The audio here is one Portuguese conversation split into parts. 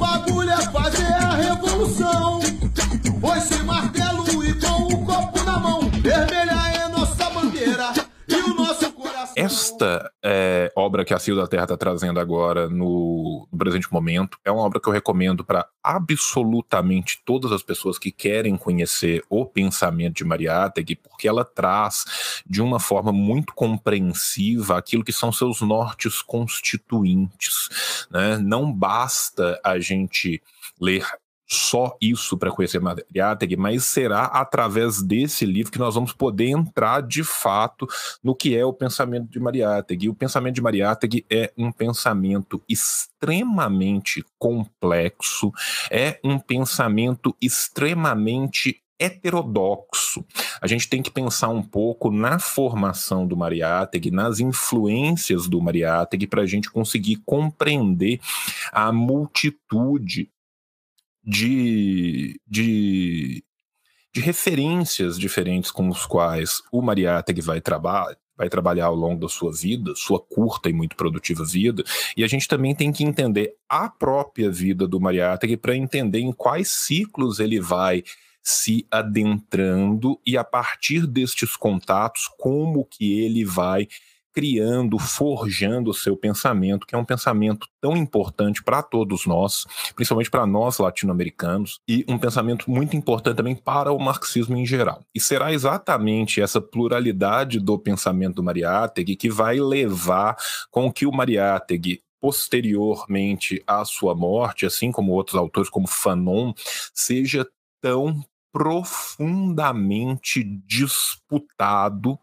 o que a Cio da Terra está trazendo agora no, no, presente momento é uma obra que eu recomendo para absolutamente todas as pessoas que querem conhecer o pensamento de Mariátegui, porque ela traz de uma forma muito compreensiva aquilo que são seus nortes constituintes. Né? Não basta a gente ler só isso para conhecer Mariátegui, mas será através desse livro que nós vamos poder entrar de fato no que é o pensamento de Mariátegui. O pensamento de Mariátegui é um pensamento extremamente complexo, é um pensamento extremamente heterodoxo. A gente tem que pensar um pouco na formação do Mariátegui, nas influências do Mariátegui, para a gente conseguir compreender a multitude de, de, de referências diferentes com os quais o Mariátegui vai trabalhar vai trabalhar ao longo da sua vida, sua curta e muito produtiva vida, e a gente também tem que entender a própria vida do Mariátegui para entender em quais ciclos ele vai se adentrando e a partir destes contatos como que ele vai criando, forjando o seu pensamento, que é um pensamento tão importante para todos nós, principalmente para nós latino-americanos, e um pensamento muito importante também para o marxismo em geral. E será exatamente essa pluralidade do pensamento do Mariátegui que vai levar com que o Mariátegui posteriormente à sua morte, assim como outros autores como Fanon, seja tão profundamente disputado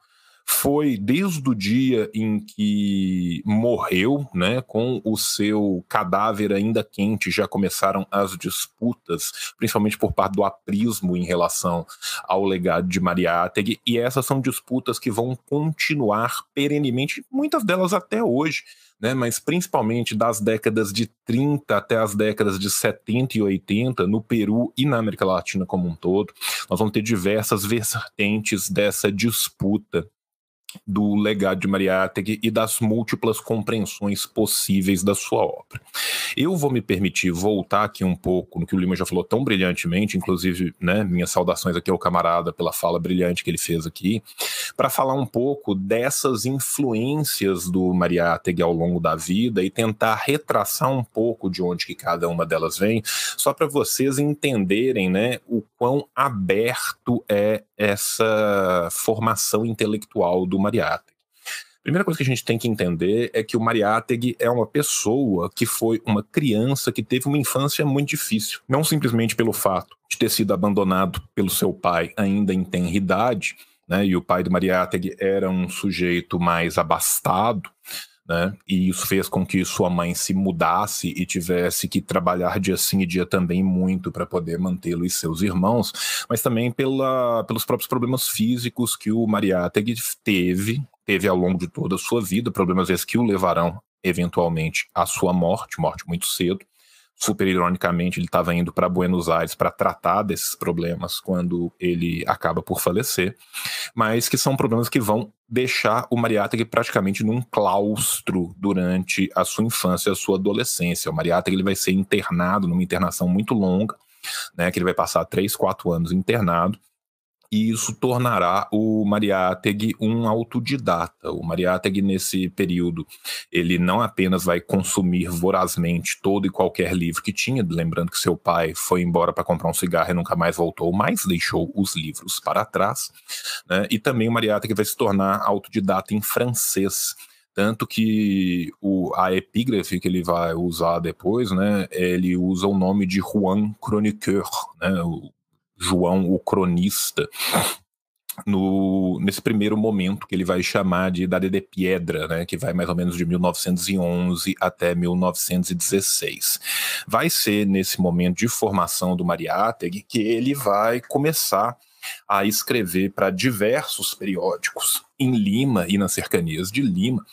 foi desde o dia em que morreu, né, com o seu cadáver ainda quente, já começaram as disputas, principalmente por parte do aprismo em relação ao legado de Mariátegui, e essas são disputas que vão continuar perenemente, muitas delas até hoje, né, mas principalmente das décadas de 30 até as décadas de 70 e 80, no Peru e na América Latina como um todo, nós vamos ter diversas vertentes dessa disputa do legado de Mariátegui e das múltiplas compreensões possíveis da sua obra. Eu vou me permitir voltar aqui um pouco no que o Lima já falou tão brilhantemente, inclusive, né, minhas saudações aqui ao camarada pela fala brilhante que ele fez aqui, para falar um pouco dessas influências do Mariátegui ao longo da vida e tentar retraçar um pouco de onde que cada uma delas vem, só para vocês entenderem, né, o quão aberto é essa formação intelectual do Mariátegui. Primeira coisa que a gente tem que entender é que o Mariátegui é uma pessoa que foi uma criança que teve uma infância muito difícil. Não simplesmente pelo fato de ter sido abandonado pelo seu pai ainda em tenra idade, né, e o pai do Mariátegui era um sujeito mais abastado, né? E isso fez com que sua mãe se mudasse e tivesse que trabalhar dia sim e dia também muito para poder mantê-lo e seus irmãos, mas também pela, pelos próprios problemas físicos que o Mariátegui teve, teve ao longo de toda a sua vida, problemas esses que o levarão eventualmente à sua morte, morte muito cedo super ironicamente, ele estava indo para Buenos Aires para tratar desses problemas quando ele acaba por falecer, mas que são problemas que vão deixar o Mariátegui praticamente num claustro durante a sua infância e a sua adolescência. O Mariátegui ele vai ser internado numa internação muito longa, né, que ele vai passar três, quatro anos internado, e isso tornará o Mariátegui um autodidata. O Mariátegui, nesse período, ele não apenas vai consumir vorazmente todo e qualquer livro que tinha, lembrando que seu pai foi embora para comprar um cigarro e nunca mais voltou, mas deixou os livros para trás, né? e também o Mariátegui vai se tornar autodidata em francês, tanto que o, a epígrafe que ele vai usar depois, né, ele usa o nome de Juan Chroniqueur, né, o João, o cronista, no, nesse primeiro momento que ele vai chamar de Idade de Piedra, né, que vai mais ou menos de 1911 até 1916. Vai ser nesse momento de formação do Mariátegui que ele vai começar a escrever para diversos periódicos em Lima e nas cercanias de Lima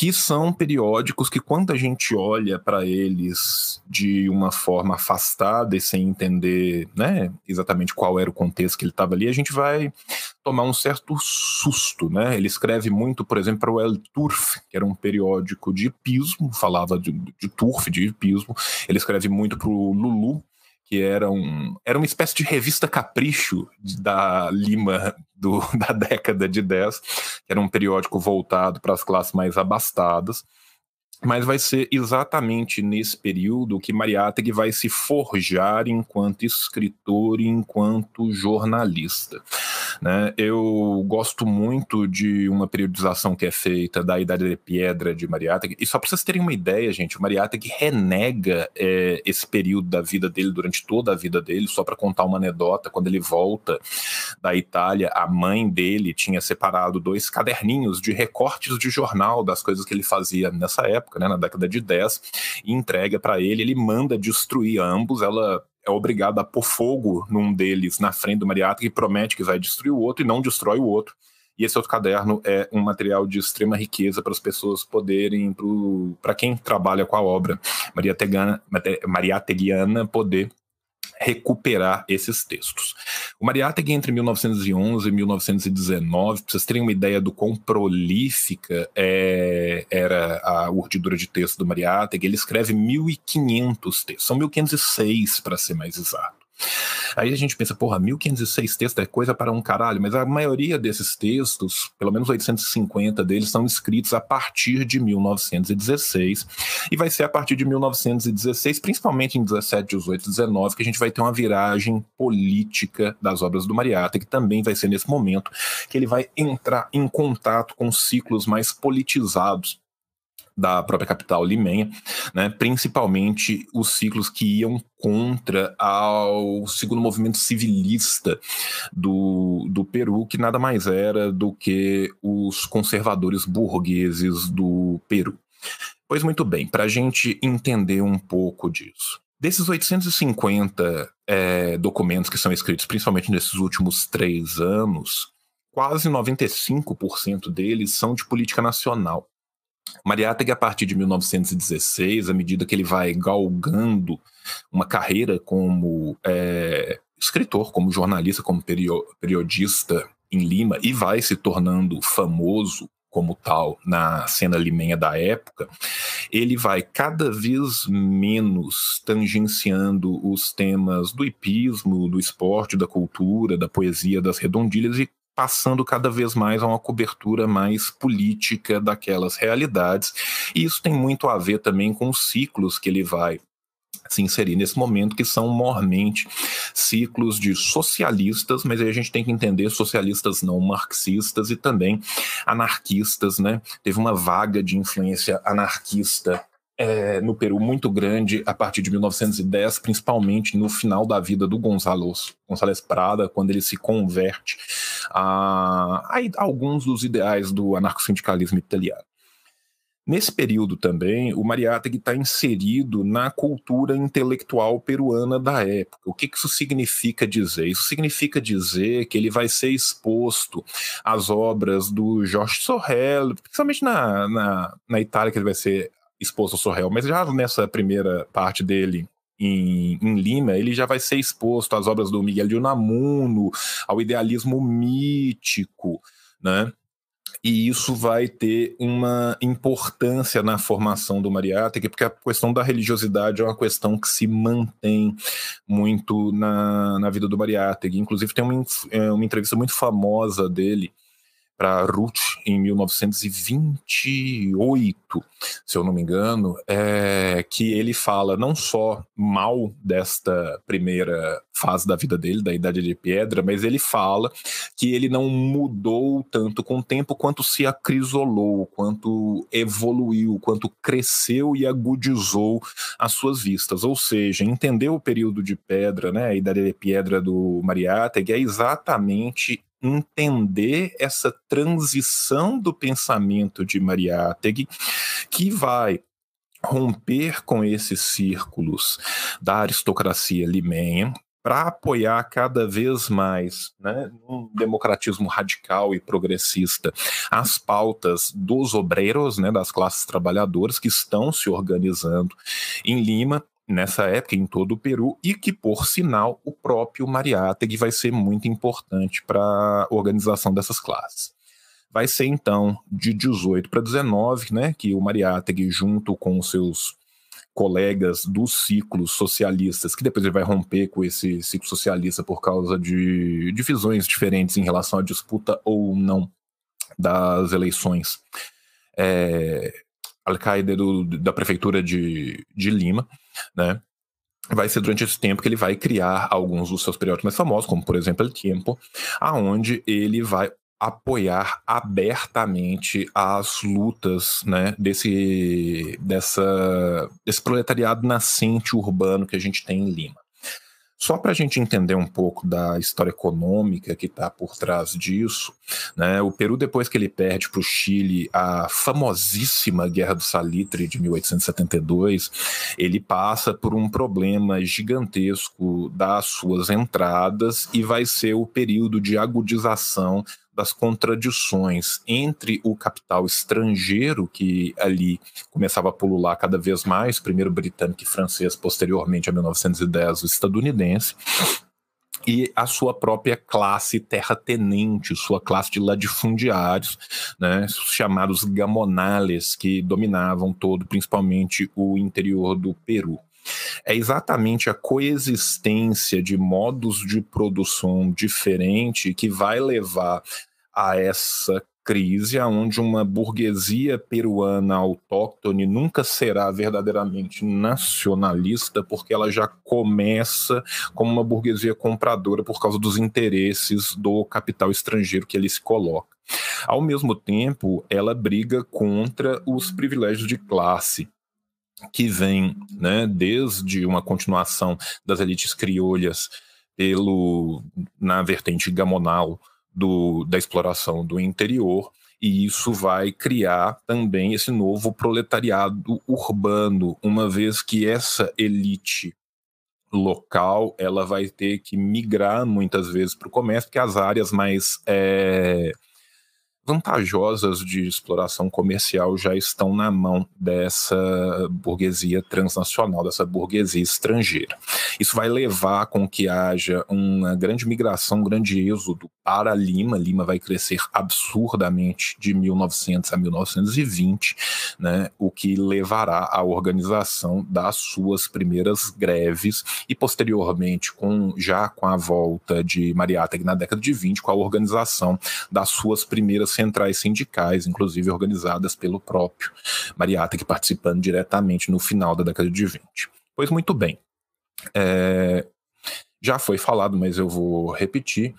que são periódicos que, quando a gente olha para eles de uma forma afastada e sem entender né, exatamente qual era o contexto que ele estava ali, a gente vai tomar um certo susto, né? Ele escreve muito, por exemplo, para o El Turf, que era um periódico de hipismo, falava de, de turf, de hipismo. Ele escreve muito para o Lulu, que era, um, era uma espécie de revista capricho da Lima do, da década de 10, que era um periódico voltado para as classes mais abastadas. Mas vai ser exatamente nesse período que Mariátegui vai se forjar enquanto escritor e enquanto jornalista. Né? Eu gosto muito de uma periodização que é feita da Idade de Pedra de Mariátegui, e só para vocês terem uma ideia, gente, o Mariátegui renega é, esse período da vida dele durante toda a vida dele, só para contar uma anedota, quando ele volta da Itália, a mãe dele tinha separado dois caderninhos de recortes de jornal das coisas que ele fazia nessa época, época, né, na década de 10, e entrega para ele, ele manda destruir ambos, ela é obrigada a pôr fogo num deles na frente do Mariátegui e promete que vai destruir o outro e não destrói o outro. E esse outro caderno é um material de extrema riqueza para as pessoas poderem, para quem trabalha com a obra mariateguiana, poder recuperar esses textos. O Mariátegui, entre 1911 e 1919, para vocês terem uma ideia do quão prolífica é, era a urdidura de texto do Mariátegui, ele escreve 1.500 textos, são 1.506 para ser mais exato. Aí a gente pensa, porra, 1506 textos é coisa para um caralho, mas a maioria desses textos, pelo menos 850 deles, são escritos a partir de 1916, e vai ser a partir de 1916, principalmente em 17, 18, 19, que a gente vai ter uma viragem política das obras do Mariata, que também vai ser nesse momento que ele vai entrar em contato com ciclos mais politizados da própria capital limenha, né, principalmente os ciclos que iam contra ao segundo movimento civilista do, do Peru, que nada mais era do que os conservadores burgueses do Peru. Pois muito bem, para a gente entender um pouco disso. Desses 850 é, documentos que são escritos, principalmente nesses últimos três anos, quase 95% deles são de política nacional. Mariátegui, a partir de 1916, à medida que ele vai galgando uma carreira como é, escritor, como jornalista, como periodista em Lima, e vai se tornando famoso como tal na cena limenha da época, ele vai cada vez menos tangenciando os temas do hipismo, do esporte, da cultura, da poesia, das redondilhas e passando cada vez mais a uma cobertura mais política daquelas realidades. E isso tem muito a ver também com os ciclos que ele vai se inserir nesse momento, que são mormente ciclos de socialistas, mas aí a gente tem que entender socialistas não marxistas e também anarquistas, né? Teve uma vaga de influência anarquista é, no Peru muito grande a partir de 1910, principalmente no final da vida do Gonzalo, González Prada, quando ele se converte a, a, a alguns dos ideais do anarcossindicalismo italiano. Nesse período também, o Mariátegui está inserido na cultura intelectual peruana da época. O que, que isso significa dizer? Isso significa dizer que ele vai ser exposto às obras do Jorge Sorrel, principalmente na, na, na Itália, que ele vai ser exposto ao Sorrel, mas já nessa primeira parte dele em, em, Lima, ele já vai ser exposto às obras do Miguel de Unamuno, ao idealismo mítico, né? E isso vai ter uma importância na formação do Mariátegui, porque a questão da religiosidade é uma questão que se mantém muito na, na vida do Mariátegui. Inclusive, tem uma, é, uma entrevista muito famosa dele, para Ruth em 1928, se eu não me engano, é que ele fala não só mal desta primeira fase da vida dele, da Idade de Pedra, mas ele fala que ele não mudou tanto com o tempo quanto se acrisolou, quanto evoluiu, quanto cresceu e agudizou as suas vistas. Ou seja, entender o período de Pedra, né, a Idade de Pedra do Mariátegui, é exatamente entender essa transição do pensamento de Mariátegui, que vai romper com esses círculos da aristocracia limenha para apoiar cada vez mais, né, um democratismo radical e progressista, as pautas dos obreiros, né, das classes trabalhadoras que estão se organizando em Lima nessa época em todo o Peru e que, por sinal, o próprio Mariátegui vai ser muito importante para a organização dessas classes. Vai ser então de 18 para 19, né, que o Mariátegui, junto com os seus colegas dos ciclos socialistas, que depois ele vai romper com esse ciclo socialista por causa de divisões diferentes em relação à disputa ou não das eleições. É, Al-Qaeda da prefeitura de, de Lima, né? Vai ser durante esse tempo que ele vai criar alguns dos seus periódicos mais famosos, como por exemplo El Tiempo, aonde ele vai apoiar abertamente as lutas né, desse, dessa, desse proletariado nascente urbano que a gente tem em Lima. Só para a gente entender um pouco da história econômica que está por trás disso, né, o Peru, depois que ele perde para o Chile a famosíssima Guerra do Salitre de 1872, ele passa por um problema gigantesco das suas entradas e vai ser o período de agudização das contradições entre o capital estrangeiro, que ali começava a pulular cada vez mais, primeiro britânico e francês, posteriormente a 1910 o estadunidense, e a sua própria classe terratenente, sua classe de latifundiários, né, chamados gamonales, que dominavam todo, principalmente o interior do Peru. É exatamente a coexistência de modos de produção diferente que vai levar a essa crise onde uma burguesia peruana autóctone nunca será verdadeiramente nacionalista, porque ela já começa como uma burguesia compradora por causa dos interesses do capital estrangeiro que ele se coloca. Ao mesmo tempo, ela briga contra os privilégios de classe que vem né, desde uma continuação das elites criolhas pelo, na vertente gamonal do, da exploração do interior, e isso vai criar também esse novo proletariado urbano, uma vez que essa elite local ela vai ter que migrar muitas vezes para o comércio, porque as áreas mais é, vantajosas de exploração comercial já estão na mão dessa burguesia transnacional, dessa burguesia estrangeira. Isso vai levar com que haja uma grande migração, um grande êxodo para Lima. Lima vai crescer absurdamente de 1900 a 1920, né, o que levará à organização das suas primeiras greves e posteriormente com já com a volta de Mariátegui na década de 20, com a organização das suas primeiras centrais sindicais, inclusive organizadas pelo próprio Mariátegui, participando diretamente no final da década de 20. Pois muito bem. É, já foi falado, mas eu vou repetir.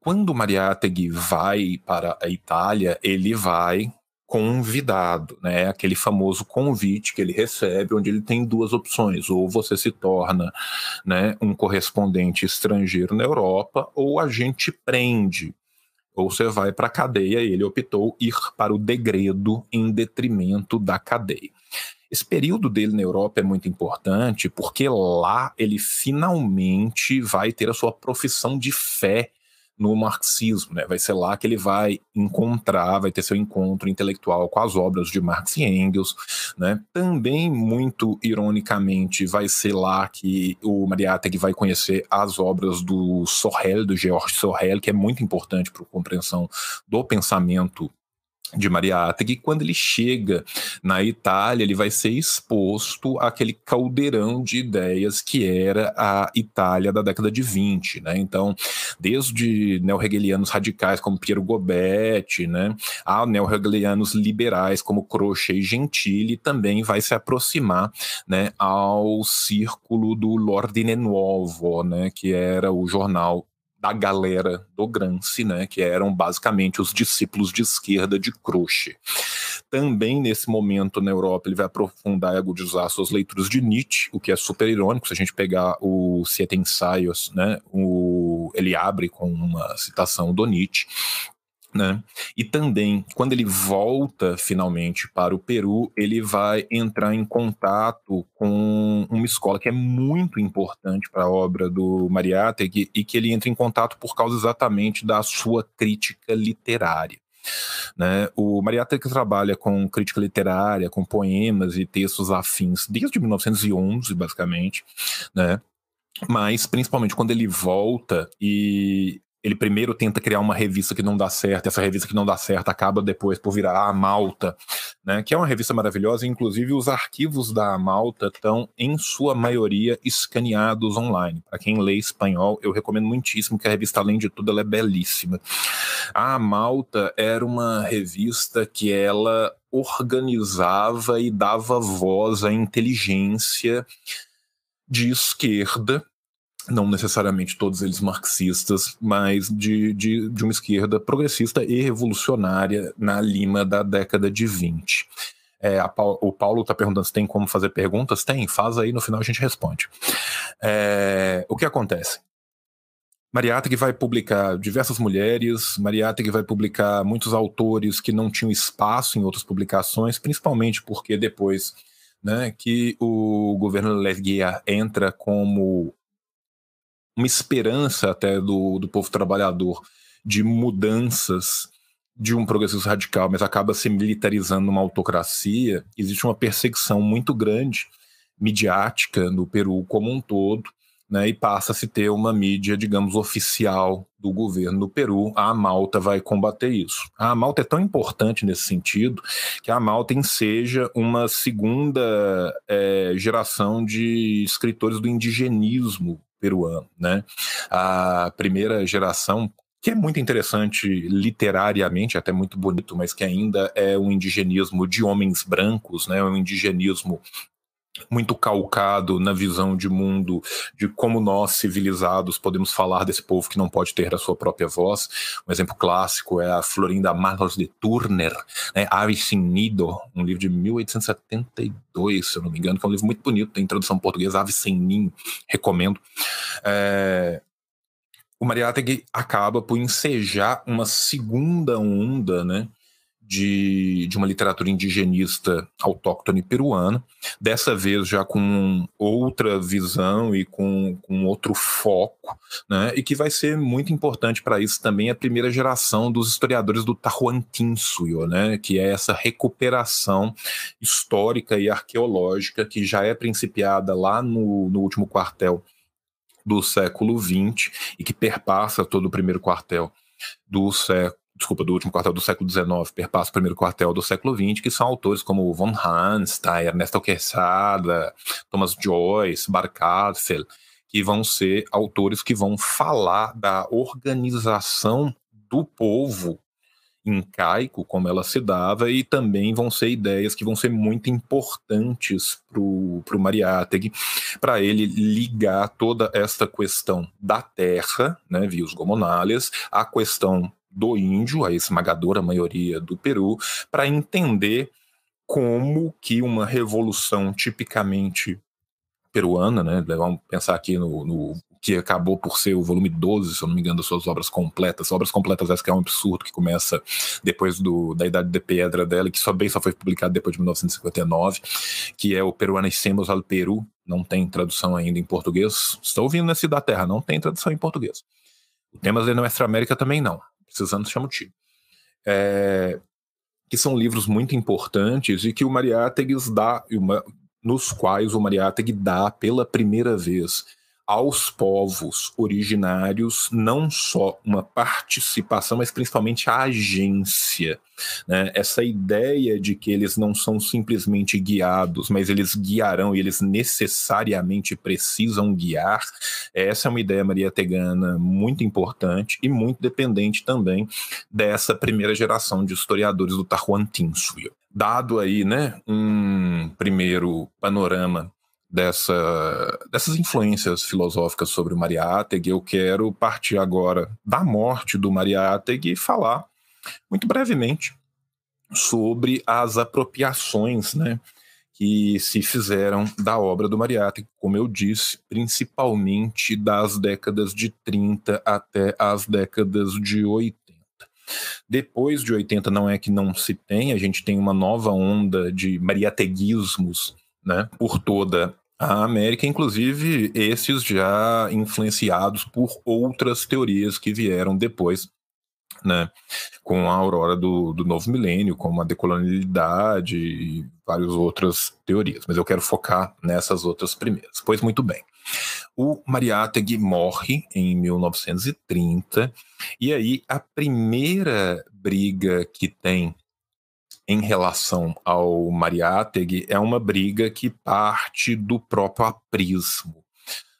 Quando Mariátegui vai para a Itália, ele vai convidado, né? Aquele famoso convite que ele recebe, onde ele tem duas opções: ou você se torna, né, um correspondente estrangeiro na Europa, ou a gente prende ou você vai para a cadeia, ele optou ir para o degredo em detrimento da cadeia. Esse período dele na Europa é muito importante porque lá ele finalmente vai ter a sua profissão de fé no marxismo, né? Vai ser lá que ele vai encontrar, vai ter seu encontro intelectual com as obras de Marx e Engels, né? Também muito ironicamente vai ser lá que o Mariátegui vai conhecer as obras do Sorel, do Georges Sorel, que é muito importante para a compreensão do pensamento de Mariátegui, quando ele chega na Itália, ele vai ser exposto àquele caldeirão de ideias que era a Itália da década de 20, né? Então, desde neo-hegelianos radicais como Piero Gobetti, né, a neo-hegelianos liberais como Croce e Gentili, também vai se aproximar, né, ao círculo do L'Ordine Nuovo, né, que era o jornal da galera do Gramsci, né, que eram basicamente os discípulos de esquerda de Croce. Também nesse momento na Europa ele vai aprofundar e agudizar suas leituras de Nietzsche, o que é super irônico se a gente pegar o Siete Ensaios, né, o, ele abre com uma citação do Nietzsche, né? E também, quando ele volta finalmente para o Peru, ele vai entrar em contato com uma escola que é muito importante para a obra do Mariátegui e que ele entra em contato por causa exatamente da sua crítica literária. Né? O Mariátegui trabalha com crítica literária, com poemas e textos afins desde 1911, basicamente, né? mas principalmente quando ele volta e ele primeiro tenta criar uma revista que não dá certo, essa revista que não dá certo acaba depois por virar a Malta, né, que é uma revista maravilhosa, inclusive os arquivos da Malta estão, em sua maioria, escaneados online. Para quem lê espanhol, eu recomendo muitíssimo que a revista, além de tudo, ela é belíssima. A Malta era uma revista que ela organizava e dava voz à inteligência de esquerda não necessariamente todos eles marxistas, mas de, de, de uma esquerda progressista e revolucionária na Lima da década de 20. É, o Paulo está perguntando se tem como fazer perguntas. Tem, faz aí, no final a gente responde. É, o que acontece? Mariátegui vai publicar diversas mulheres, Mariátegui vai publicar muitos autores que não tinham espaço em outras publicações, principalmente porque depois né, que o governo Leguia entra como uma esperança até do, do povo trabalhador de mudanças de um progressismo radical, mas acaba se militarizando numa autocracia, existe uma perseguição muito grande midiática no Peru como um todo, né, e passa a se ter uma mídia, digamos, oficial do governo do Peru. A Malta vai combater isso. A Malta é tão importante nesse sentido que a Malta enseja uma segunda é, geração de escritores do indigenismo peruano, né? A primeira geração que é muito interessante literariamente, até muito bonito, mas que ainda é um indigenismo de homens brancos, né? Um indigenismo muito calcado na visão de mundo de como nós civilizados podemos falar desse povo que não pode ter a sua própria voz. Um exemplo clássico é a Florinda Marlos de Turner, né, Ave Sin Nido, um livro de 1872, se eu não me engano, que é um livro muito bonito, tem tradução portuguesa, Ave Sem Ninho, recomendo. É, o Mariátegui acaba por ensejar uma segunda onda, né, de, de uma literatura indigenista autóctone peruana, dessa vez já com outra visão e com, com outro foco, né, e que vai ser muito importante para isso também a primeira geração dos historiadores do Tahuantinsuyo, né, que é essa recuperação histórica e arqueológica que já é principiada lá no, no último quartel do século XX e que perpassa todo o primeiro quartel do século desculpa, do último quartel do século XIX, perpassa o primeiro quartel do século XX, que são autores como von Hanstein, Ernesto Quesada, Thomas Joyce, Barkatzel, que vão ser autores que vão falar da organização do povo incaico, como ela se dava, e também vão ser ideias que vão ser muito importantes para o Mariátegui, para ele ligar toda esta questão da terra, né, via os gomonales, à questão do índio, a esmagadora maioria do Peru, para entender como que uma revolução tipicamente peruana, né? Vamos pensar aqui no, no, que acabou por ser o volume 12, se eu não me engano, das suas obras completas. Obras completas essa que é um absurdo que começa depois do, da Idade de Pedra dela, que só bem só foi publicado depois de 1959, que é o Peruanicemos al Peru, não tem tradução ainda em português. Estou ouvindo nesse da Terra, não tem tradução em português. O Temas de Nuestra América também não precisando chama o time. É, que são livros muito importantes e que o Mariátegui dá, nos quais o Mariátegui dá pela primeira vez aos povos originários não só uma participação, mas principalmente a agência. Né? Essa ideia de que eles não são simplesmente guiados, mas eles guiarão e eles necessariamente precisam guiar, essa é uma ideia maria tegana muito importante e muito dependente também dessa primeira geração de historiadores do Tahuantinsuyo. Dado aí né, um primeiro panorama dessa, dessas influências filosóficas sobre o Mariátegui, eu quero partir agora da morte do Mariátegui e falar muito brevemente sobre as apropriações né, que se fizeram da obra do Mariátegui, como eu disse, principalmente das décadas de 30 até as décadas de 80. Depois de 80 não é que não se tem, a gente tem uma nova onda de mariateguismos né, por toda a América, inclusive esses já influenciados por outras teorias que vieram depois né, com a aurora do, do novo milênio, como a decolonialidade e várias outras teorias. Mas eu quero focar nessas outras primeiras. Pois muito bem. O Mariátegui morre em 1930, e aí a primeira briga que tem em relação ao Mariátegui é uma briga que parte do próprio aprismo.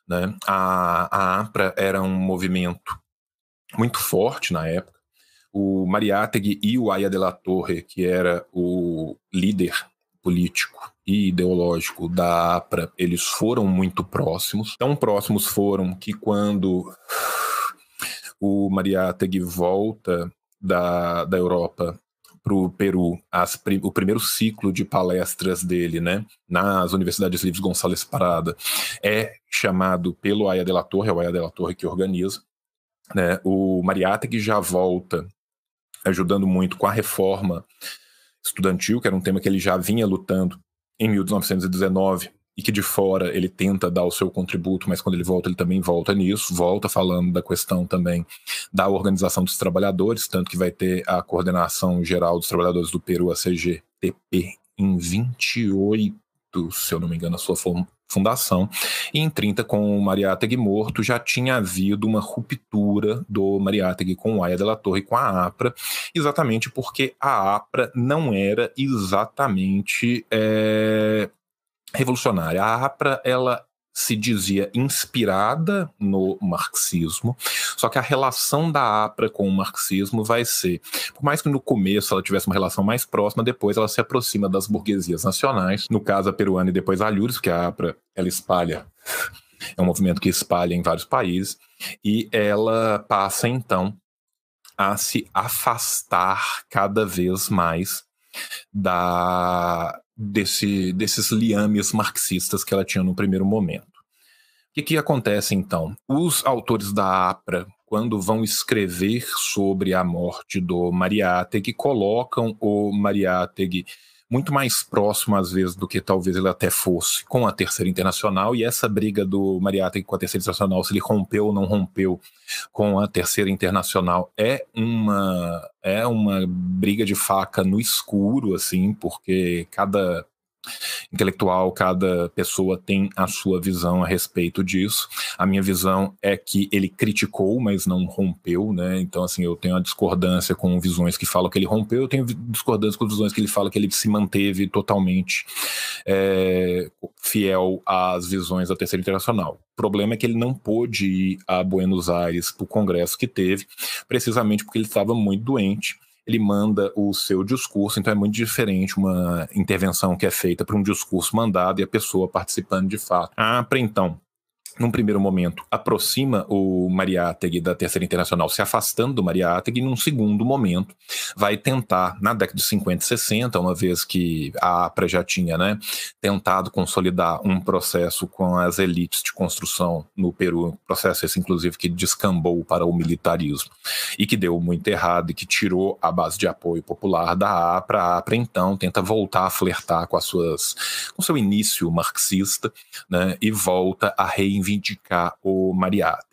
Né? A, a APRA era um movimento muito forte na época. O Mariátegui e o Aya de la Torre, que era o líder político e ideológico da APRA, eles foram muito próximos. Tão próximos foram que quando o Mariátegui volta da, da Europa para o Peru as, o primeiro ciclo de palestras dele, né, nas Universidades Livres Gonçalves Parada, é chamado pelo Aya de la Torre, é o Aya de la Torre que organiza. Né, o Mariátegui já volta ajudando muito com a reforma estudantil, que era um tema que ele já vinha lutando em 1919 e que de fora ele tenta dar o seu contributo, mas quando ele volta ele também volta nisso, volta falando da questão também da organização dos trabalhadores, tanto que vai ter a coordenação geral dos trabalhadores do Peru, a CGTP, em 28, se eu não me engano, a sua fundação, e em 30, com o Mariátegui morto, já tinha havido uma ruptura do Mariátegui com o Aya de la Torre com a APRA, exatamente porque a APRA não era exatamente é, revolucionária. A APRA, ela se dizia inspirada no marxismo, só que a relação da APRA com o marxismo vai ser, por mais que no começo ela tivesse uma relação mais próxima, depois ela se aproxima das burguesias nacionais, no caso a peruana e depois a Alhures, que a APRA ela espalha, é um movimento que espalha em vários países, e ela passa então a se afastar cada vez mais da desse, desses liames marxistas que ela tinha no primeiro momento. O que, que acontece então? Os autores da APRA, quando vão escrever sobre a morte do Mariátegui, colocam o Mariátegui muito mais próximo, às vezes, do que talvez ele até fosse com a Terceira Internacional, e essa briga do Mariátegui com a Terceira Internacional, se ele rompeu ou não rompeu com a Terceira Internacional, é uma, é uma briga de faca no escuro, assim, porque cada intelectual, cada pessoa tem a sua visão a respeito disso. A minha visão é que ele criticou, mas não rompeu, né? Então, assim, eu tenho a discordância com visões que falam que ele rompeu, eu tenho discordância com visões que ele fala que ele se manteve totalmente é, fiel às visões da Terceira Internacional. O problema é que ele não pôde ir a Buenos Aires para o congresso que teve, precisamente porque ele estava muito doente ele manda o seu discurso, então é muito diferente uma intervenção que é feita para um discurso mandado e a pessoa participando de fato. Ah, então, num primeiro momento, aproxima o Mariátegui da Terceira Internacional, se afastando do Mariátegui, e num segundo momento vai tentar, na década de 50 e 60, uma vez que a APRA já tinha né, tentado consolidar um processo com as elites de construção no Peru, processo esse, inclusive, que descambou para o militarismo e que deu muito errado e que tirou a base de apoio popular da APRA. A APRA, então, tenta voltar a flertar com as suas, com seu início marxista né, e volta a reivindicar reivindicar o Mariátegui.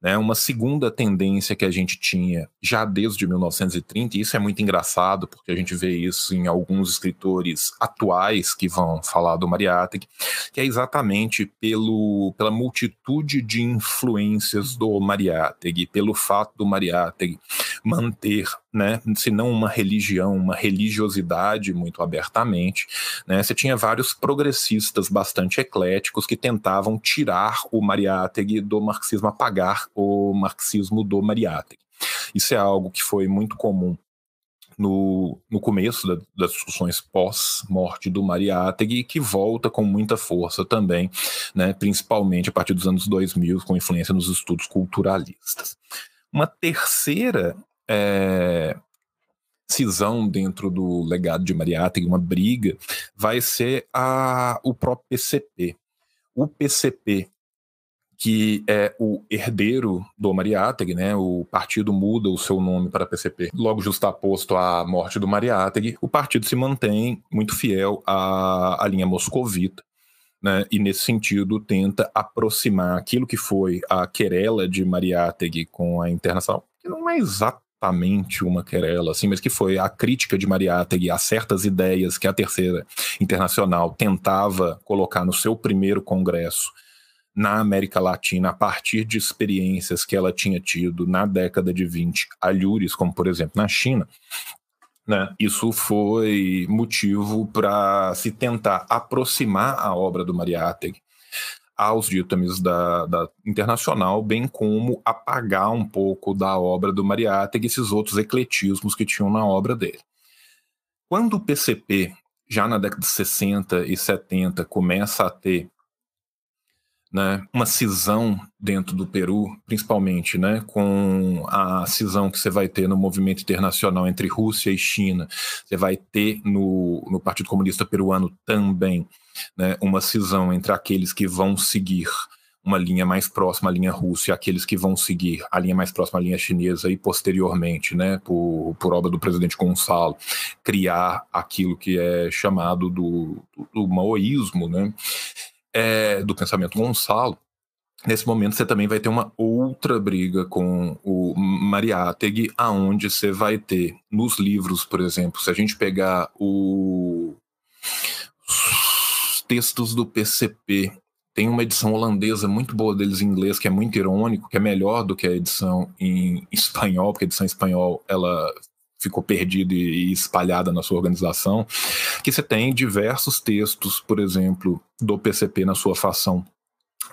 Né? Uma segunda tendência que a gente tinha já desde 1930, e isso é muito engraçado, porque a gente vê isso em alguns escritores atuais que vão falar do Mariátegui, que é exatamente pelo, pela multitude de influências do Mariátegui, pelo fato do Mariátegui manter né, se não uma religião, uma religiosidade muito abertamente. Né, você tinha vários progressistas bastante ecléticos que tentavam tirar o Mariátegui do marxismo, apagar o marxismo do Mariátegui. Isso é algo que foi muito comum no, no começo da, das discussões pós-morte do Mariátegui, que volta com muita força também, né, principalmente a partir dos anos 2000, com influência nos estudos culturalistas. Uma terceira é, cisão dentro do legado de Mariátegui, uma briga, vai ser a, o próprio PCP. O PCP, que é o herdeiro do Mariátegui, né? O partido muda o seu nome para PCP. Logo justaposto à morte do Mariátegui, o partido se mantém muito fiel à, à linha moscovita. Né, e nesse sentido tenta aproximar aquilo que foi a querela de Mariátegui com a internacional, que não é exatamente exatamente uma querela, assim, mas que foi a crítica de Mariátegui a certas ideias que a Terceira Internacional tentava colocar no seu primeiro congresso na América Latina a partir de experiências que ela tinha tido na década de 20 alhures, como por exemplo na China, né? Isso foi motivo para se tentar aproximar a obra do Mariátegui aos ditames da, da, Internacional, bem como apagar um pouco da obra do Mariátegui esses outros ecletismos que tinham na obra dele. Quando o PCP, já na década de 60 e 70, começa a ter né, uma cisão dentro do Peru, principalmente, né, com a cisão que você vai ter no movimento internacional entre Rússia e China, você vai ter no, no Partido Comunista Peruano também né, uma cisão entre aqueles que vão seguir uma linha mais próxima à linha russa e aqueles que vão seguir a linha mais próxima à linha chinesa e posteriormente, né, por, por obra do presidente Gonçalo, criar aquilo que é chamado do, do, maoísmo, né, é, do pensamento Gonçalo, nesse momento você também vai ter uma outra briga com o Mariátegui, aonde você vai ter nos livros, por exemplo, se a gente pegar o textos do PCP, tem uma edição holandesa muito boa deles em inglês, que é muito irônico, que é melhor do que a edição em espanhol, porque a edição em espanhol ela ficou perdida e espalhada na sua organização, que você tem diversos textos, por exemplo, do PCP na sua fação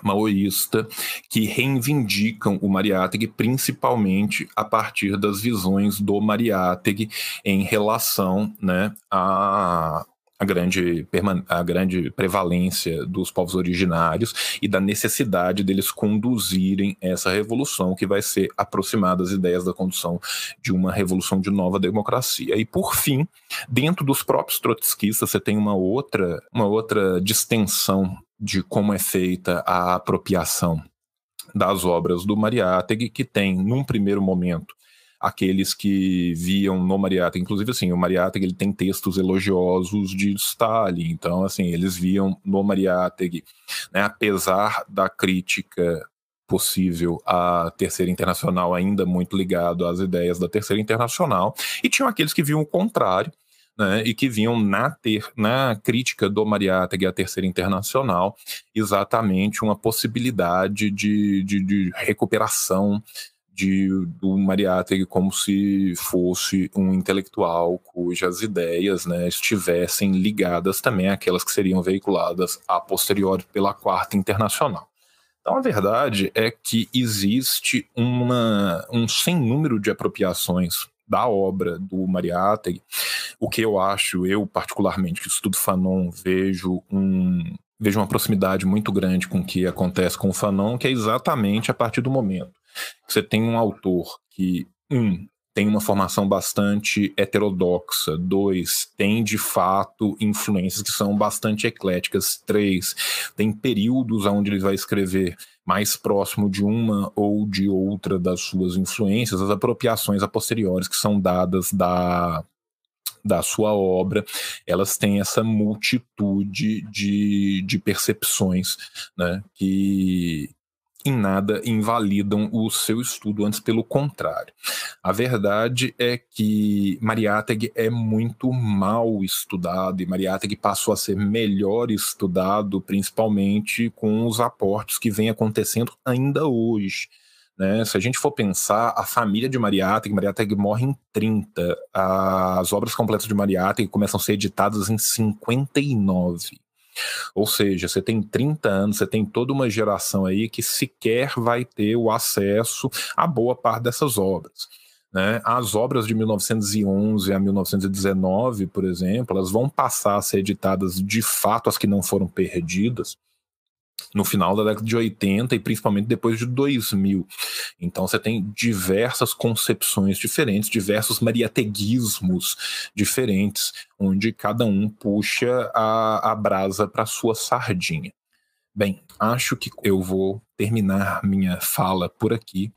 maoísta que reivindicam o Mariátegui principalmente a partir das visões do Mariátegui em relação né, a, a grande, a grande prevalência dos povos originários e da necessidade deles conduzirem essa revolução que vai ser aproximada das ideias da condução de uma revolução de nova democracia. E por fim, dentro dos próprios trotskistas, você tem uma outra, uma outra distensão de como é feita a apropriação das obras do Mariátegui, que tem, num primeiro momento, aqueles que viam no Mariátegui, inclusive assim, o Mariátegui ele tem textos elogiosos de Stalin, então assim, eles viam no Mariátegui, né, apesar da crítica possível à Terceira Internacional ainda muito ligado às ideias da Terceira Internacional, e tinham aqueles que viam o contrário, né, e que vinham na, ter, na crítica do Mariátegui à Terceira Internacional exatamente uma possibilidade de, de, de recuperação de, do Mariátegui como se fosse um intelectual cujas ideias né, estivessem ligadas também àquelas que seriam veiculadas a posteriori pela Quarta Internacional. Então, a verdade é que existe uma, um sem número de apropriações da obra do Mariátegui, o que eu acho, eu particularmente, que estudo Fanon, vejo um, vejo uma proximidade muito grande com o que acontece com o Fanon, que é exatamente a partir do momento você tem um autor que, um, tem uma formação bastante heterodoxa. Dois, tem de fato influências que são bastante ecléticas. Três, tem períodos onde ele vai escrever mais próximo de uma ou de outra das suas influências, as apropriações a posteriores que são dadas da da sua obra, elas têm essa multitude de, de percepções né, que, em nada invalidam o seu estudo, antes pelo contrário. A verdade é que Mariátegui é muito mal estudado e Mariátegui passou a ser melhor estudado, principalmente com os aportes que vêm acontecendo ainda hoje. Né? Se a gente for pensar, a família de Mariátegui, Mariátegui morre em 30, as obras completas de Mariátegui começam a ser editadas em 59. Ou seja, você tem 30 anos, você tem toda uma geração aí que sequer vai ter o acesso a boa parte dessas obras. Né? As obras de 1911 a 1919, por exemplo, elas vão passar a ser editadas de fato, as que não foram perdidas, no final da década de 80 e principalmente depois de 2000. Então você tem diversas concepções diferentes, diversos mariateguismos diferentes, onde cada um puxa a, a brasa para sua sardinha. Bem, acho que eu vou terminar minha fala por aqui.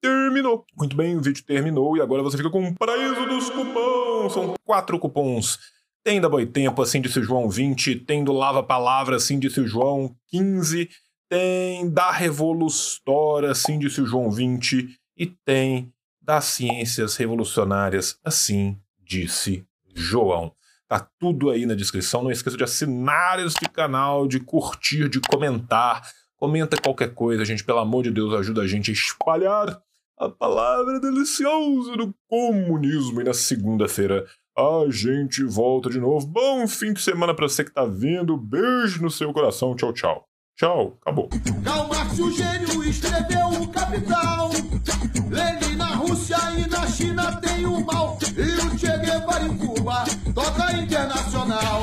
Terminou. Muito bem, o vídeo terminou e agora você fica com o paraíso dos cupons. São quatro cupons tem da Boitempo, assim disse o João 20, tem do Lava Palavra, assim disse o João 15, tem da Revolustória, assim disse o João 20, e tem das Ciências Revolucionárias, assim disse João. Tá tudo aí na descrição. Não esqueça de assinar este canal, de curtir, de comentar. Comenta qualquer coisa, gente. Pelo amor de Deus, ajuda a gente a espalhar a palavra deliciosa do comunismo. E na segunda-feira a gente volta de novo. Bom fim de semana para você que tá vendo. Beijo no seu coração. Tchau, tchau. Tchau, acabou. Calma que o gênio, escreveu o Capital. Lenin na Rússia e na China tem o mal. E o Che Guevara em Cuba toca internacional.